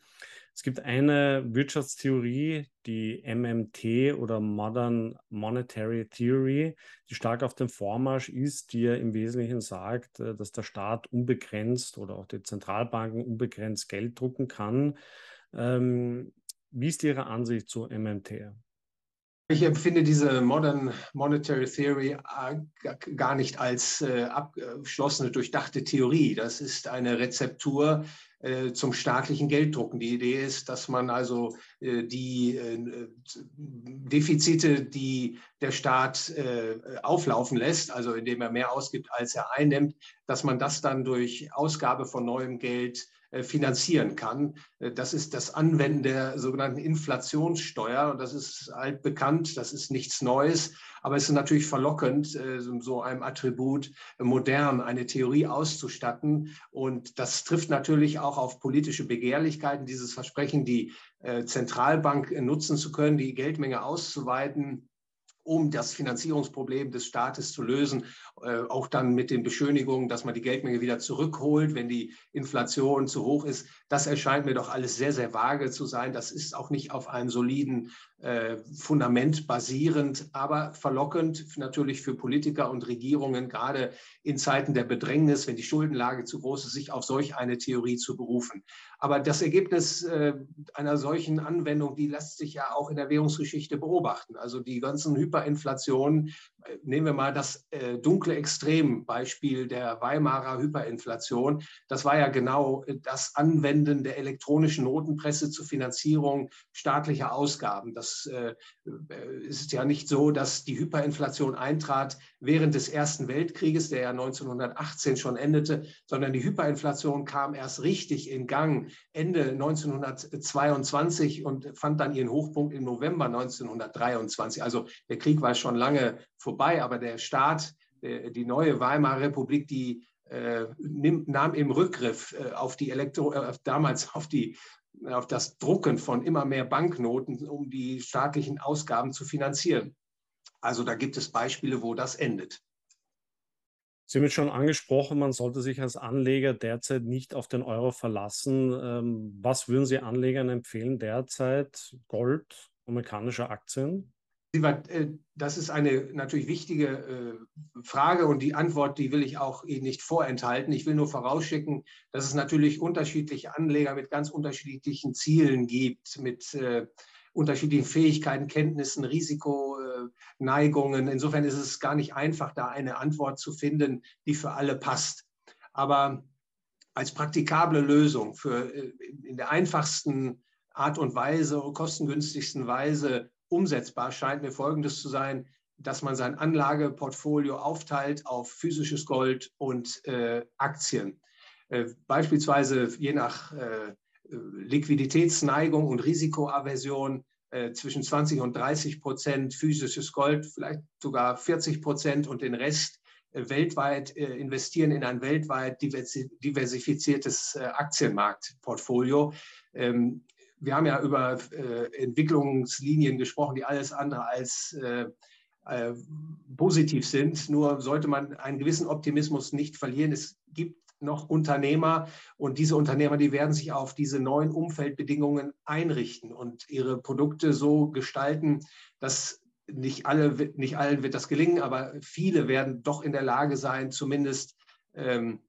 Es gibt eine Wirtschaftstheorie, die MMT oder Modern Monetary Theory, die stark auf dem Vormarsch ist, die ja im Wesentlichen sagt, äh, dass der Staat unbegrenzt oder auch die Zentralbanken unbegrenzt Geld drucken kann. Ähm, wie ist Ihre Ansicht zu MMT? Ich empfinde diese Modern Monetary Theory äh, gar nicht als äh, abgeschlossene, durchdachte Theorie. Das ist eine Rezeptur äh, zum staatlichen Gelddrucken. Die Idee ist, dass man also die Defizite, die der Staat auflaufen lässt, also indem er mehr ausgibt, als er einnimmt, dass man das dann durch Ausgabe von neuem Geld finanzieren kann. Äh, das ist das Anwenden der sogenannten Inflationssteuer. Und das ist altbekannt, das ist nichts Neues. Aber es ist natürlich verlockend, äh, so einem Attribut modern eine Theorie auszustatten. Und das trifft natürlich auch auf politische Begehrlichkeiten, dieses Versprechen, die Zentralbank nutzen zu können, die Geldmenge auszuweiten um das Finanzierungsproblem des Staates zu lösen, äh, auch dann mit den Beschönigungen, dass man die Geldmenge wieder zurückholt, wenn die Inflation zu hoch ist. Das erscheint mir doch alles sehr, sehr vage zu sein. Das ist auch nicht auf einem soliden äh, Fundament basierend, aber verlockend natürlich für Politiker und Regierungen, gerade in Zeiten der Bedrängnis, wenn die Schuldenlage zu groß ist, sich auf solch eine Theorie zu berufen. Aber das Ergebnis äh, einer solchen Anwendung, die lässt sich ja auch in der Währungsgeschichte beobachten. Also die ganzen Hyperinflationen, nehmen wir mal das äh, dunkle Extrembeispiel der Weimarer Hyperinflation. Das war ja genau das Anwenden der elektronischen Notenpresse zur Finanzierung staatlicher Ausgaben. Das äh, ist ja nicht so, dass die Hyperinflation eintrat während des Ersten Weltkrieges, der ja 1918 schon endete, sondern die Hyperinflation kam erst richtig in Gang Ende 1922 und fand dann ihren Hochpunkt im November 1923. Also der Krieg war schon lange vorbei, aber der Staat, die neue Weimarer Republik, die äh, nahm im Rückgriff äh, auf die Elektro, äh, damals auf die auf das Drucken von immer mehr Banknoten, um die staatlichen Ausgaben zu finanzieren. Also da gibt es Beispiele, wo das endet. Sie haben jetzt schon angesprochen, man sollte sich als Anleger derzeit nicht auf den Euro verlassen. Ähm, was würden Sie Anlegern empfehlen derzeit? Gold, amerikanische Aktien? Äh, das ist eine natürlich wichtige äh, Frage und die Antwort, die will ich auch Ihnen nicht vorenthalten. Ich will nur vorausschicken, dass es natürlich unterschiedliche Anleger mit ganz unterschiedlichen Zielen gibt, mit äh, unterschiedlichen Fähigkeiten, Kenntnissen, Risikoneigungen. Insofern ist es gar nicht einfach, da eine Antwort zu finden, die für alle passt. Aber als praktikable Lösung für in der einfachsten Art und Weise, kostengünstigsten Weise umsetzbar scheint mir Folgendes zu sein, dass man sein Anlageportfolio aufteilt auf physisches Gold und äh, Aktien. Äh, beispielsweise je nach äh, Liquiditätsneigung und Risikoaversion äh, zwischen 20 und 30 Prozent physisches Gold, vielleicht sogar 40 Prozent und den Rest äh, weltweit äh, investieren in ein weltweit diversifiziertes Aktienmarktportfolio. Ähm, wir haben ja über äh, Entwicklungslinien gesprochen, die alles andere als äh, äh, positiv sind. Nur sollte man einen gewissen Optimismus nicht verlieren. Es gibt noch Unternehmer und diese Unternehmer, die werden sich auf diese neuen Umfeldbedingungen einrichten und ihre Produkte so gestalten, dass nicht alle, nicht allen wird das gelingen, aber viele werden doch in der Lage sein, zumindest ähm,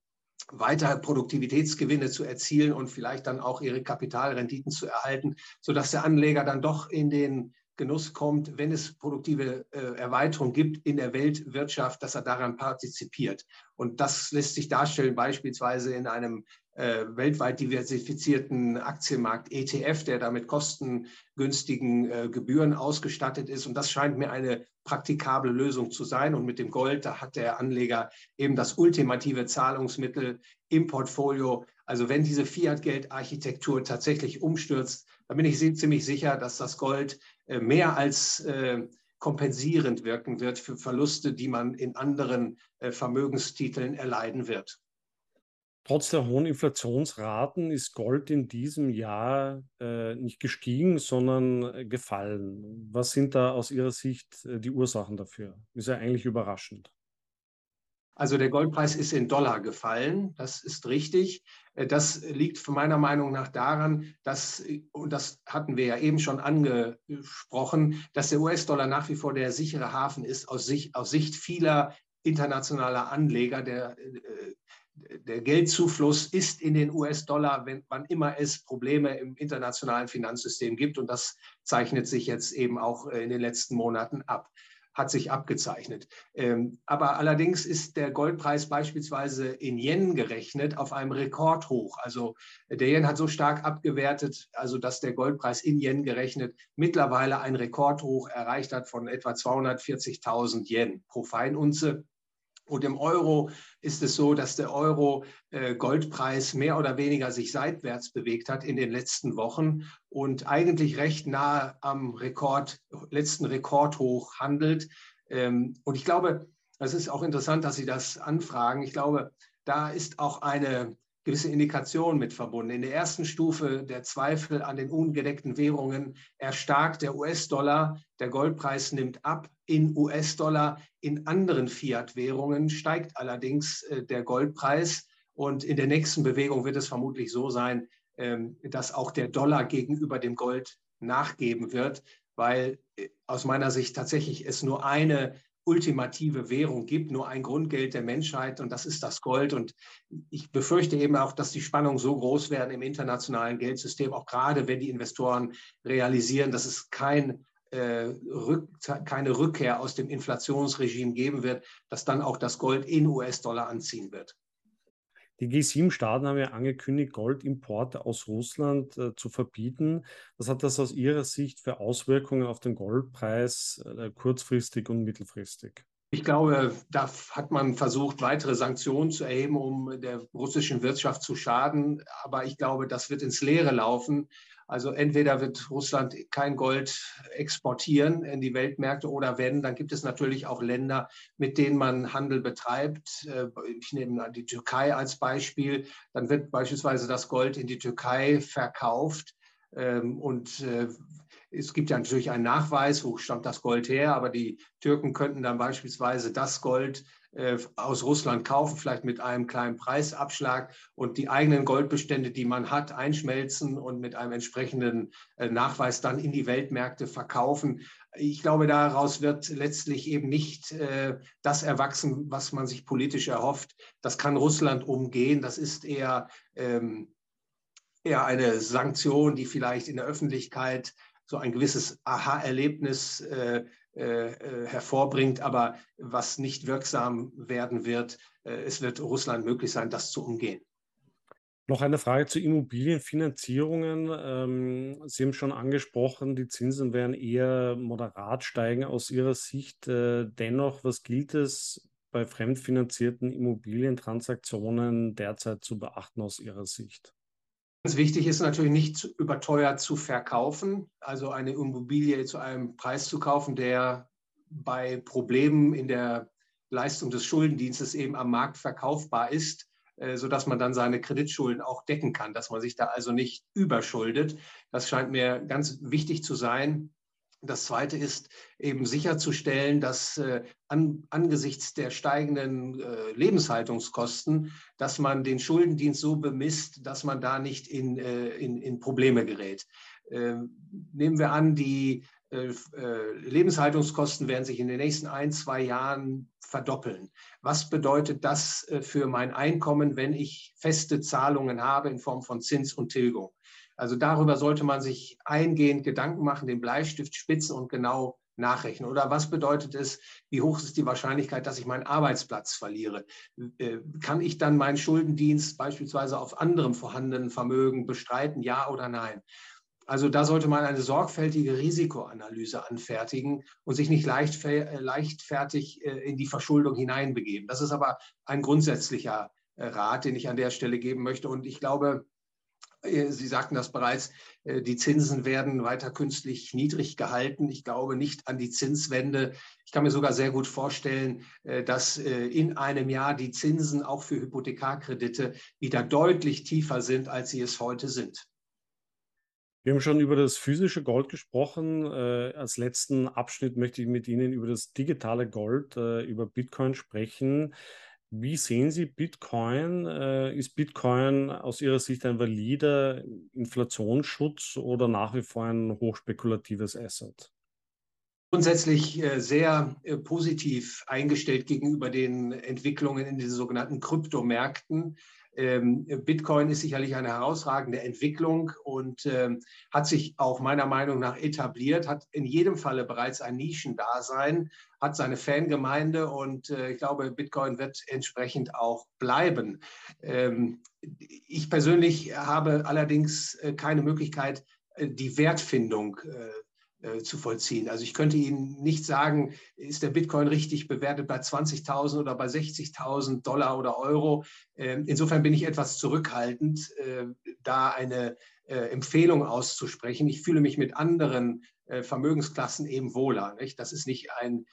weiter Produktivitätsgewinne zu erzielen und vielleicht dann auch ihre Kapitalrenditen zu erhalten, sodass der Anleger dann doch in den Genuss kommt, wenn es produktive äh, Erweiterung gibt in der Weltwirtschaft, dass er daran partizipiert. Und das lässt sich darstellen beispielsweise in einem äh, weltweit diversifizierten Aktienmarkt ETF, der damit kostengünstigen äh, Gebühren ausgestattet ist. Und das scheint mir eine praktikable Lösung zu sein. Und mit dem Gold, da hat der Anleger eben das ultimative Zahlungsmittel im Portfolio. Also wenn diese Fiat-Geld-Architektur tatsächlich umstürzt, dann bin ich ziemlich sicher, dass das Gold äh, mehr als äh, kompensierend wirken wird für Verluste, die man in anderen äh, Vermögenstiteln erleiden wird. Trotz der hohen Inflationsraten ist Gold in diesem Jahr äh, nicht gestiegen, sondern äh, gefallen. Was sind da aus Ihrer Sicht äh, die Ursachen dafür? Ist ja eigentlich überraschend. Also der Goldpreis ist in Dollar gefallen, das ist richtig. Äh, das liegt meiner Meinung nach daran, dass, und das hatten wir ja eben schon angesprochen, dass der US-Dollar nach wie vor der sichere Hafen ist aus Sicht, aus Sicht vieler internationaler Anleger. Der, der Geldzufluss ist in den US-Dollar, wann immer es Probleme im internationalen Finanzsystem gibt. Und das zeichnet sich jetzt eben auch äh, in den letzten Monaten ab hat sich abgezeichnet. Ähm, aber allerdings ist der Goldpreis beispielsweise in Yen gerechnet auf einem Rekordhoch. Also der Yen hat so stark abgewertet, also dass der Goldpreis in Yen gerechnet mittlerweile ein Rekordhoch erreicht hat von etwa 240.000 Yen pro Feinunze. Und im Euro ist es so, dass der Euro-Goldpreis äh, mehr oder weniger sich seitwärts bewegt hat in den letzten Wochen und eigentlich recht nahe am Rekord, letzten Rekordhoch handelt. Ähm, und ich glaube, das ist auch interessant, dass Sie das anfragen. Ich glaube, da ist auch eine gewisse Indikationen mit verbunden. In der ersten Stufe der Zweifel an den ungedeckten Währungen erstarkt der US-Dollar, der Goldpreis nimmt ab in US-Dollar, in anderen Fiat-Währungen steigt allerdings äh, der Goldpreis und in der nächsten Bewegung wird es vermutlich so sein, ähm, dass auch der Dollar gegenüber dem Gold nachgeben wird, weil äh, aus meiner Sicht tatsächlich es nur eine ultimative Währung gibt, nur ein Grundgeld der Menschheit und das ist das Gold. Und ich befürchte eben auch, dass die Spannungen so groß werden im internationalen Geldsystem, auch gerade wenn die Investoren realisieren, dass es kein, äh, Rück, keine Rückkehr aus dem Inflationsregime geben wird, dass dann auch das Gold in US-Dollar anziehen wird. Die G7-Staaten haben ja angekündigt, Goldimporte aus Russland äh, zu verbieten. Was hat das aus Ihrer Sicht für Auswirkungen auf den Goldpreis äh, kurzfristig und mittelfristig? Ich glaube, da hat man versucht, weitere Sanktionen zu erheben, um der russischen Wirtschaft zu schaden. Aber ich glaube, das wird ins Leere laufen. Also entweder wird Russland kein Gold exportieren in die Weltmärkte oder wenn, dann gibt es natürlich auch Länder, mit denen man Handel betreibt. Äh, ich nehme die Türkei als Beispiel. Dann wird beispielsweise das Gold in die Türkei verkauft. Ähm, und äh, es gibt ja natürlich einen Nachweis, wo stammt das Gold her, aber die Türken könnten dann beispielsweise das Gold äh, aus Russland kaufen, vielleicht mit einem kleinen Preisabschlag und die eigenen Goldbestände, die man hat, einschmelzen und mit einem entsprechenden äh, Nachweis dann in die Weltmärkte verkaufen. Ich glaube, daraus wird letztlich eben nicht äh, das erwachsen, was man sich politisch erhofft. Das kann Russland umgehen. Das ist eher, ähm, eher eine Sanktion, die vielleicht in der Öffentlichkeit so ein gewisses Aha-Erlebnis äh, äh, äh, hervorbringt, aber was nicht wirksam werden wird. Äh, es wird Russland möglich sein, das zu umgehen. Noch eine Frage zu Immobilienfinanzierungen. Ähm, Sie haben schon angesprochen, die Zinsen werden eher moderat steigen aus Ihrer Sicht. dennoch, was gilt es bei fremdfinanzierten Immobilientransaktionen derzeit zu beachten aus Ihrer Sicht? Ganz wichtig ist natürlich nicht überteuert zu verkaufen, also eine Immobilie zu einem Preis zu kaufen, der bei Problemen in der Leistung des Schuldendienstes eben am Markt verkaufbar ist, äh, sodass man dann seine Kreditschulden auch decken kann, dass man sich da also nicht überschuldet. Das scheint mir ganz wichtig zu sein. Das Zweite ist eben sicherzustellen, dass äh, an, angesichts der steigenden äh, Lebenshaltungskosten, dass man den Schuldendienst so bemisst, dass man da nicht in, äh, in, in Probleme gerät. Ähm, nehmen wir an, die äh, äh, Lebenshaltungskosten werden sich in den nächsten ein, zwei Jahren verdoppeln. Was bedeutet das äh, für mein Einkommen, wenn ich feste Zahlungen habe in Form von Zins und Tilgung? Also darüber sollte man sich eingehend Gedanken machen, den Bleistift spitzen und genau nachrechnen. Oder was bedeutet es, wie hoch ist die Wahrscheinlichkeit, dass ich meinen Arbeitsplatz verliere? Äh, kann ich dann meinen Schuldendienst beispielsweise auf anderem vorhandenen Vermögen bestreiten, ja oder nein? Also da sollte man eine sorgfältige Risikoanalyse anfertigen und sich nicht äh, leichtfertig äh, in die Verschuldung hineinbegeben. Das ist aber ein grundsätzlicher Rat, den ich an der Stelle geben möchte. Und ich glaube, Sie sagten das bereits, äh, die Zinsen werden weiter künstlich niedrig gehalten. Ich glaube nicht an die Zinswende. Ich kann mir sogar sehr gut vorstellen, äh, dass in einem Jahr die Zinsen auch für Hypothekarkredite wieder deutlich tiefer sind, als sie es heute sind. Wir haben schon über das physische Gold gesprochen. als letzten Abschnitt möchte ich mit Ihnen über das digitale Gold, über Bitcoin sprechen. Wie sehen Sie Bitcoin? Äh, ist Bitcoin aus Ihrer Sicht ein valider Inflationsschutz oder nach wie vor ein hochspekulatives Asset? Grundsätzlich äh, sehr äh, positiv eingestellt gegenüber den Entwicklungen in den sogenannten Kryptomärkten. Ähm, Bitcoin ist sicherlich eine herausragende Entwicklung und ähm, hat sich auch meiner Meinung nach etabliert, hat in jedem Falle bereits ein Nischendasein, hat seine Fangemeinde und äh, ich glaube, Bitcoin wird entsprechend auch bleiben. Ähm, ich persönlich habe allerdings äh, keine Möglichkeit, äh, die Wertfindung zu vollziehen. Also ich könnte Ihnen nicht sagen, ist der Bitcoin richtig bewertet bei 20.000 oder bei 60.000 Dollar oder Euro. Ähm, insofern bin ich etwas zurückhaltend, äh, da eine äh, Empfehlung auszusprechen. Ich fühle mich mit anderen Vermögensklassen eben wohler. Das ist nicht ein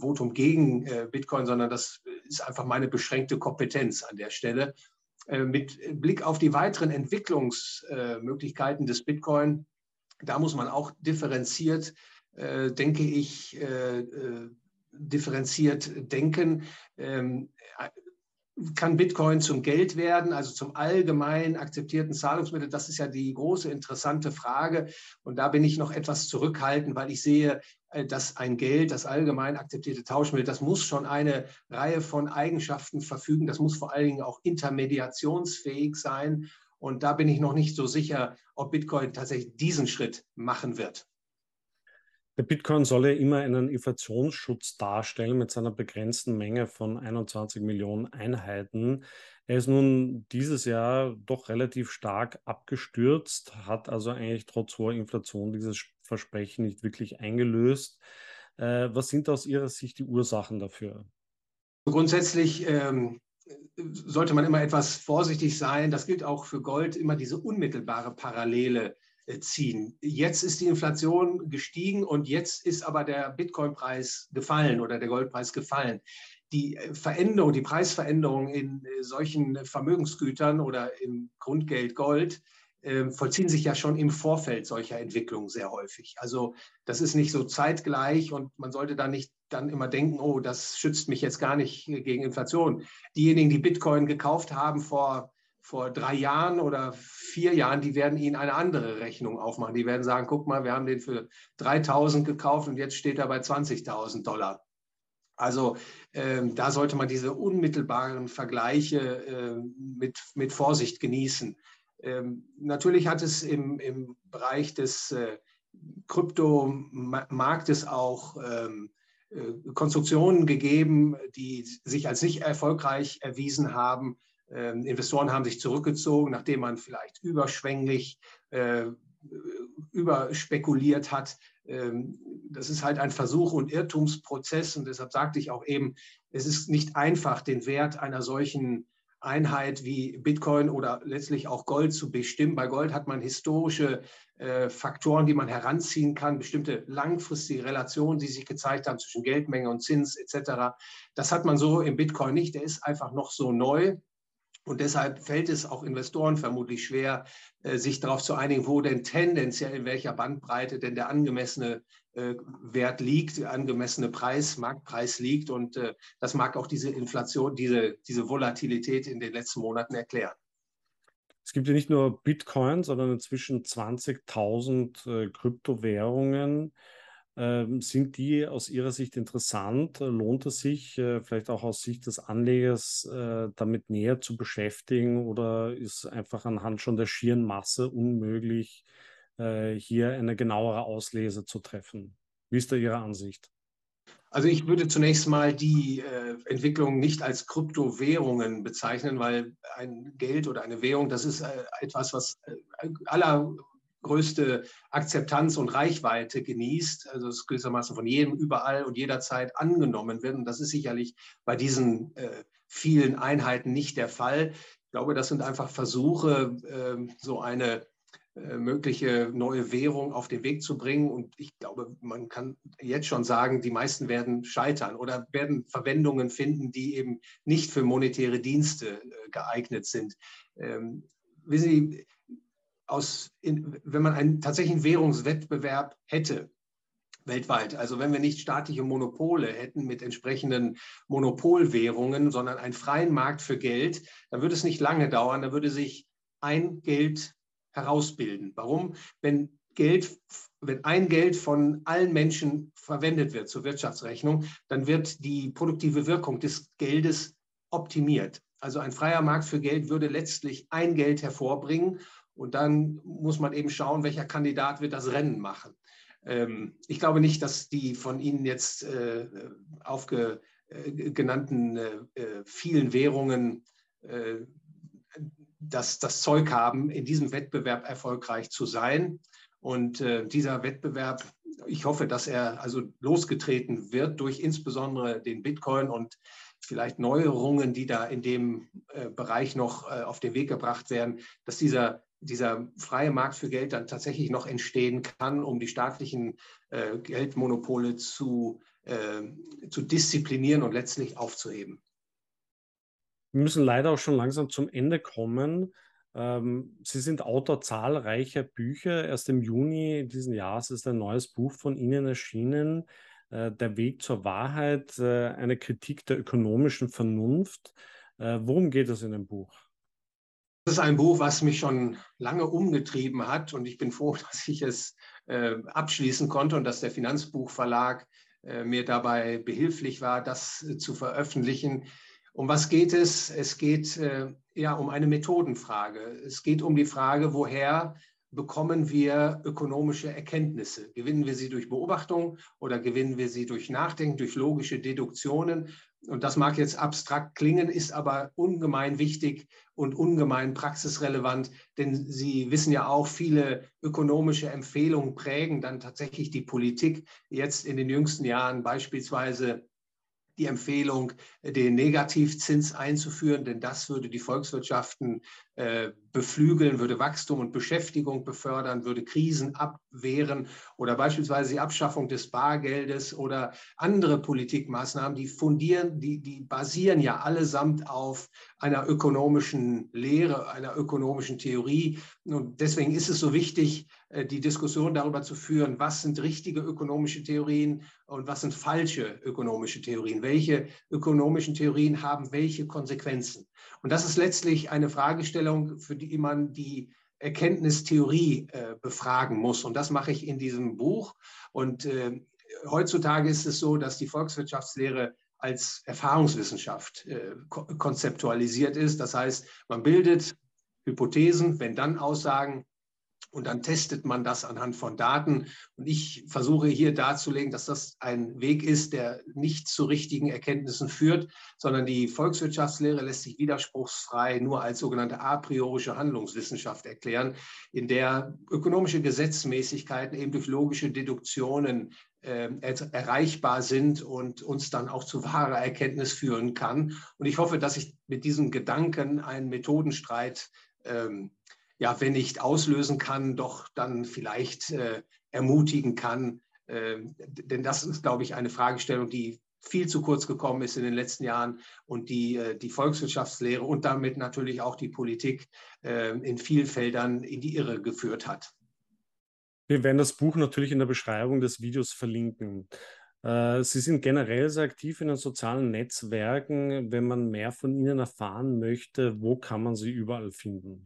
Votum gegen Bitcoin, sondern das ist einfach meine beschränkte Kompetenz an der Stelle. Mit Blick auf die weiteren Entwicklungsmöglichkeiten des Bitcoin da muss man auch differenziert, äh, denke ich, äh, äh, differenziert denken. Ähm, kann Bitcoin zum Geld werden, also zum allgemein akzeptierten Zahlungsmittel? Das ist ja die große interessante Frage. Und da bin ich noch etwas zurückhaltend, weil ich sehe, äh, dass ein Geld, das allgemein akzeptierte Tauschmittel, das muss schon eine Reihe von Eigenschaften verfügen. Das muss vor allen Dingen auch intermediationsfähig sein. Und da bin ich noch nicht so sicher, ob Bitcoin tatsächlich diesen Schritt machen wird. Der Bitcoin soll ja immer einen Inflationsschutz darstellen mit seiner begrenzten Menge von 21 Millionen Einheiten. Er ist nun dieses Jahr doch relativ stark abgestürzt, hat also eigentlich trotz hoher Inflation dieses Versprechen nicht wirklich eingelöst. Äh, was sind aus Ihrer Sicht die Ursachen dafür? Grundsätzlich ähm, sollte man immer etwas vorsichtig sein. Das gilt auch für Gold, immer diese unmittelbare Parallele äh, ziehen. Jetzt ist die Inflation gestiegen und jetzt ist aber der Bitcoin-Preis gefallen oder der Goldpreis gefallen. Die äh, Veränderung, die Preisveränderung in äh, solchen Vermögensgütern oder im Grundgeld Gold ähm, vollziehen sich ja schon im Vorfeld solcher Entwicklungen sehr häufig. Also das ist nicht so zeitgleich und man sollte da nicht dann immer denken, oh, das schützt mich jetzt gar nicht gegen Inflation. Diejenigen, die Bitcoin gekauft haben vor, vor drei Jahren oder vier Jahren, die werden Ihnen eine andere Rechnung aufmachen. Die werden sagen, guck mal, wir haben den für 3000 gekauft und jetzt steht er bei 20.000 Dollar. Also ähm, da sollte man diese unmittelbaren Vergleiche äh, mit, mit Vorsicht genießen. Ähm, natürlich hat es im, im Bereich des äh, Kryptomarktes auch ähm, äh, Konstruktionen gegeben, die sich als nicht erfolgreich erwiesen haben. Ähm, Investoren haben sich zurückgezogen, nachdem man vielleicht überschwänglich äh, überspekuliert hat. Ähm, das ist halt ein Versuch und Irrtumsprozess und deshalb sagte ich auch eben, es ist nicht einfach, den Wert einer solchen Einheit wie Bitcoin oder letztlich auch Gold zu bestimmen. Bei Gold hat man historische äh, Faktoren, die man heranziehen kann, bestimmte langfristige Relationen, die sich gezeigt haben zwischen Geldmenge und Zins etc. Das hat man so im Bitcoin nicht. Der ist einfach noch so neu. Und deshalb fällt es auch Investoren vermutlich schwer, äh, sich darauf zu einigen, wo denn tendenziell in welcher Bandbreite denn der angemessene äh, Wert liegt, der angemessene Preis, Marktpreis liegt. Und äh, das mag auch diese Inflation, diese, diese Volatilität in den letzten Monaten erklären. Es gibt ja nicht nur Bitcoin, sondern inzwischen 20.000 Kryptowährungen. Ähm, sind die aus Ihrer Sicht interessant? Lohnt es sich, äh, vielleicht auch aus Sicht des Anlegers, äh, damit näher zu beschäftigen oder ist einfach anhand schon der schieren Masse unmöglich, äh, hier eine genauere Auslese zu treffen? Wie ist da Ihre Ansicht? Also ich würde zunächst mal die äh, Entwicklung nicht als Kryptowährungen bezeichnen, weil ein Geld oder eine Währung, das ist äh, etwas, was äh, aller größte Akzeptanz und Reichweite genießt, also es gewissermaßen von jedem überall und jederzeit angenommen wird. Und das ist sicherlich bei diesen äh, vielen Einheiten nicht der Fall. Ich glaube, das sind einfach Versuche, äh, so eine äh, mögliche neue Währung auf den Weg zu bringen. Und ich glaube, man kann jetzt schon sagen, die meisten werden scheitern oder werden Verwendungen finden, die eben nicht für monetäre Dienste äh, geeignet sind. Ähm, wissen Sie, aus, in, wenn man einen tatsächlichen Währungswettbewerb hätte, weltweit. Also wenn wir nicht staatliche Monopole hätten mit entsprechenden Monopolwährungen, sondern einen freien Markt für Geld, dann würde es nicht lange dauern, dann würde sich ein Geld herausbilden. Warum? Wenn Geld, wenn ein Geld von allen Menschen verwendet wird zur Wirtschaftsrechnung, dann wird die produktive Wirkung des Geldes optimiert. Also ein freier Markt für Geld würde letztlich ein Geld hervorbringen und dann muss man eben schauen, welcher Kandidat wird das Rennen machen. Ähm, ich glaube nicht, dass die von Ihnen jetzt äh, aufgenannten äh, äh, vielen Währungen äh, das, das Zeug haben, in diesem Wettbewerb erfolgreich zu sein. Und äh, dieser Wettbewerb ich hoffe, dass er also losgetreten wird durch insbesondere den Bitcoin und vielleicht Neuerungen, die da in dem äh, Bereich noch äh, auf den Weg gebracht werden, dass dieser, dieser freie Markt für Geld dann tatsächlich noch entstehen kann, um die staatlichen äh, Geldmonopole zu, äh, zu disziplinieren und letztlich aufzuheben. Wir müssen leider auch schon langsam zum Ende kommen. Ähm, Sie sind Autor zahlreicher Bücher. Erst im Juni diesen Jahres ist ein neues Buch von Ihnen erschienen. Äh, der Weg zur Wahrheit, äh, eine Kritik der ökonomischen Vernunft. Äh, worum geht es in dem Buch? Das ist ein Buch, was mich schon lange umgetrieben hat und ich bin froh, dass ich es abschließen konnte und dass der Finanzbuchverlag mir dabei behilflich war, das zu veröffentlichen. Um was geht es? Es geht ja um eine Methodenfrage. Es geht um die Frage, woher bekommen wir ökonomische Erkenntnisse? Gewinnen wir sie durch Beobachtung oder gewinnen wir sie durch Nachdenken, durch logische Deduktionen? Und das mag jetzt abstrakt klingen, ist aber ungemein wichtig und ungemein praxisrelevant, denn Sie wissen ja auch, viele ökonomische Empfehlungen prägen dann tatsächlich die Politik. Jetzt in den jüngsten Jahren beispielsweise die Empfehlung, den Negativzins einzuführen, denn das würde die Volkswirtschaften äh, beflügeln, würde Wachstum und Beschäftigung befördern, würde Krisen abwehren oder beispielsweise die Abschaffung des Bargeldes oder andere Politikmaßnahmen, die fundieren, die, die basieren ja allesamt auf einer ökonomischen Lehre, einer ökonomischen Theorie. Und deswegen ist es so wichtig, äh, die Diskussion darüber zu führen, was sind richtige ökonomische Theorien und was sind falsche ökonomische Theorien. Welche ökonomischen Theorien haben welche Konsequenzen? Und das ist letztlich eine Fragestellung, für die man die Erkenntnistheorie äh, befragen muss. Und das mache ich in diesem Buch. Und äh, heutzutage ist es so, dass die Volkswirtschaftslehre als Erfahrungswissenschaft äh, konzeptualisiert ist. Das heißt, man bildet Hypothesen, wenn dann Aussagen und dann testet man das anhand von Daten. Und ich versuche hier darzulegen, dass das ein Weg ist, der nicht zu richtigen Erkenntnissen führt, sondern die Volkswirtschaftslehre lässt sich widerspruchsfrei nur als sogenannte a priorische Handlungswissenschaft erklären, in der ökonomische Gesetzmäßigkeiten eben durch logische Deduktionen äh, erreichbar sind und uns dann auch zu wahrer Erkenntnis führen kann. Und ich hoffe, dass ich mit diesem Gedanken einen Methodenstreit ähm, ja, wenn nicht auslösen kann, doch dann vielleicht äh, ermutigen kann. Äh, denn das ist, glaube ich, eine Fragestellung, die viel zu kurz gekommen ist in den letzten Jahren und die äh, die Volkswirtschaftslehre und damit natürlich auch die Politik äh, in vielen Feldern in die Irre geführt hat. Wir werden das Buch natürlich in der Beschreibung des Videos verlinken. Äh, Sie sind generell sehr aktiv in den sozialen Netzwerken. Wenn man mehr von Ihnen erfahren möchte, wo kann man Sie überall finden?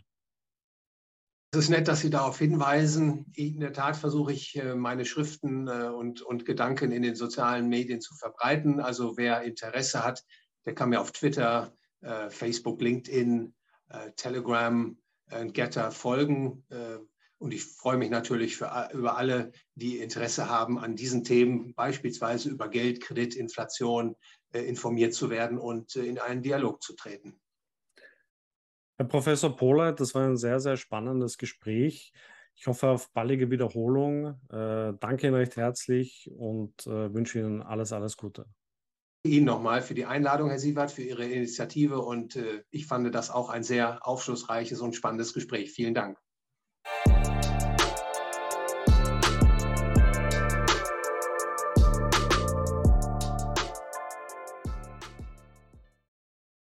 Es ist nett, dass Sie darauf hinweisen. In der Tat versuche ich, äh, meine Schriften äh, und, und Gedanken in den sozialen Medien zu verbreiten. Also wer Interesse hat, der kann mir auf Twitter, äh, Facebook, LinkedIn, Telegram, Getter folgen. Und ich freue mich natürlich für, über alle, die Interesse haben, an diesen Themen, beispielsweise über Geld, Kredit, Inflation, informiert zu werden und in einen Dialog zu treten. Herr Professor Pohler, das war ein sehr, sehr spannendes Gespräch. Ich hoffe auf baldige Wiederholung. Äh, danke Ihnen recht herzlich und äh, wünsche Ihnen alles, alles Gute. Ihnen nochmal für die Einladung, Herr Sievert, für Ihre Initiative und äh, ich fand das auch ein sehr aufschlussreiches und spannendes Gespräch. Vielen Dank.